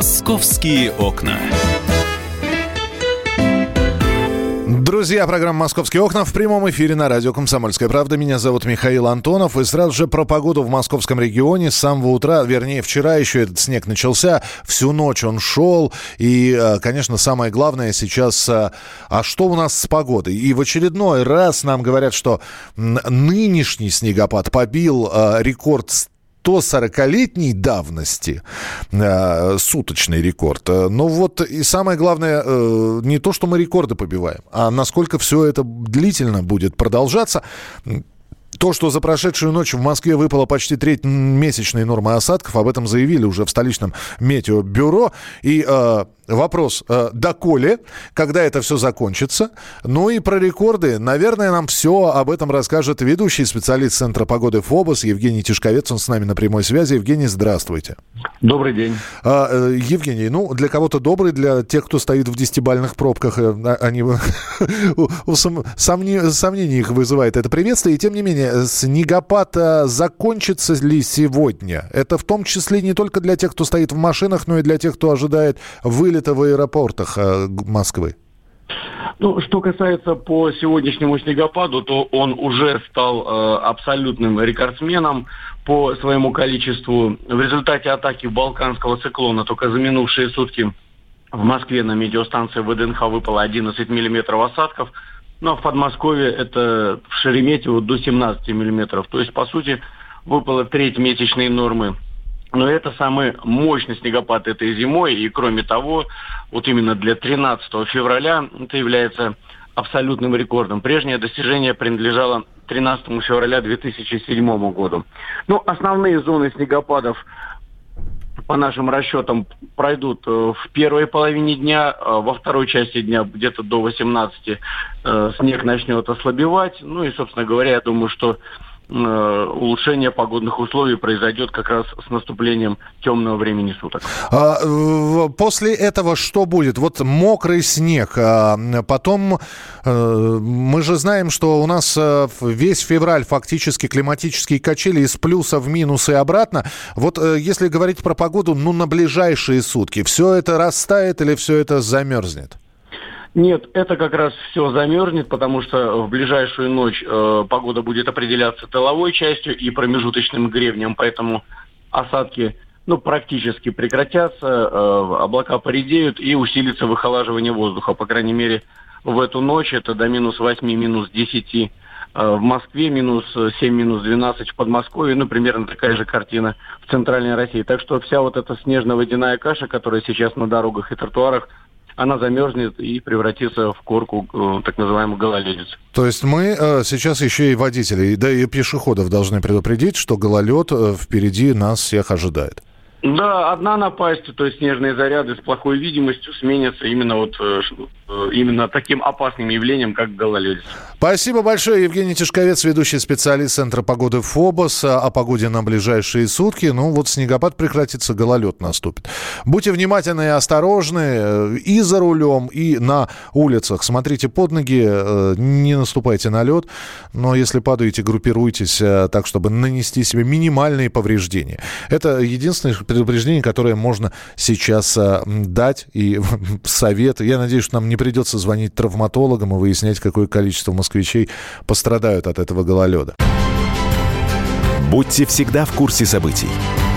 Московские окна. Друзья, программа «Московские окна» в прямом эфире на радио «Комсомольская правда». Меня зовут Михаил Антонов. И сразу же про погоду в московском регионе. С самого утра, вернее, вчера еще этот снег начался. Всю ночь он шел. И, э, конечно, самое главное сейчас, э, а что у нас с погодой? И в очередной раз нам говорят, что нынешний снегопад побил э, рекорд 140-летней давности э, суточный рекорд. Но вот и самое главное, э, не то, что мы рекорды побиваем, а насколько все это длительно будет продолжаться. То, что за прошедшую ночь в Москве выпало почти треть месячной нормы осадков, об этом заявили уже в столичном метеобюро. И э, Вопрос, э, доколе, когда это все закончится? Ну и про рекорды. Наверное, нам все об этом расскажет ведущий специалист Центра погоды ФОБОС Евгений Тишковец. Он с нами на прямой связи. Евгений, здравствуйте. Добрый день. А, э, Евгений, ну, для кого-то добрый, для тех, кто стоит в десятибальных пробках, э, а, они сомнений их вызывает это приветствие. И тем не менее, снегопад закончится ли сегодня? Это в том числе не только для тех, кто стоит в машинах, но и для тех, кто ожидает вылет это в аэропортах э, Москвы? Ну, что касается по сегодняшнему снегопаду, то он уже стал э, абсолютным рекордсменом по своему количеству. В результате атаки балканского циклона только за минувшие сутки в Москве на медиастанции ВДНХ выпало 11 миллиметров осадков, ну а в Подмосковье это в Шереметьево до 17 миллиметров. То есть, по сути, выпало треть месячной нормы но это самый мощный снегопад этой зимой. И кроме того, вот именно для 13 февраля это является абсолютным рекордом. Прежнее достижение принадлежало 13 февраля 2007 году. Ну, основные зоны снегопадов по нашим расчетам, пройдут э, в первой половине дня, э, во второй части дня где-то до 18 э, снег начнет ослабевать. Ну и, собственно говоря, я думаю, что улучшение погодных условий произойдет как раз с наступлением темного времени суток. А, после этого что будет? Вот мокрый снег, а потом э, мы же знаем, что у нас э, весь февраль фактически климатические качели из плюса в минус и обратно. Вот если говорить про погоду, ну на ближайшие сутки, все это растает или все это замерзнет? Нет, это как раз все замерзнет, потому что в ближайшую ночь э, погода будет определяться тыловой частью и промежуточным гребнем, поэтому осадки ну, практически прекратятся, э, облака поредеют и усилится выхолаживание воздуха. По крайней мере, в эту ночь это до минус 8, минус 10 э, в Москве, минус 7, минус 12 в Подмосковье, ну, примерно такая же картина в Центральной России. Так что вся вот эта снежно-водяная каша, которая сейчас на дорогах и тротуарах она замерзнет и превратится в корку э, так называемую гололедицу. То есть мы э, сейчас еще и водителей, да и пешеходов должны предупредить, что гололед э, впереди нас всех ожидает. Да, одна напасть, то есть снежные заряды с плохой видимостью сменятся именно вот э, э, именно таким опасным явлением, как гололедица. Спасибо большое, Евгений Тишковец, ведущий специалист Центра погоды ФОБОС о погоде на ближайшие сутки. Ну вот снегопад прекратится, гололед наступит. Будьте внимательны и осторожны э, и за рулем, и на улицах. Смотрите под ноги, не наступайте на лед, но если падаете, группируйтесь так, чтобы нанести себе минимальные повреждения. Это единственное предупреждение, которое можно сейчас а, дать и совет. Я надеюсь, что нам не придется звонить травматологам и выяснять, какое количество москвичей пострадают от этого гололеда. Будьте всегда в курсе событий.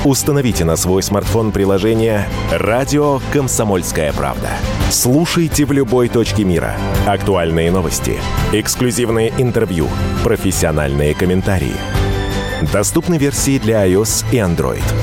Установите на свой смартфон приложение «Радио Комсомольская правда». Слушайте в любой точке мира. Актуальные новости, эксклюзивные интервью, профессиональные комментарии. Доступны версии для iOS и Android.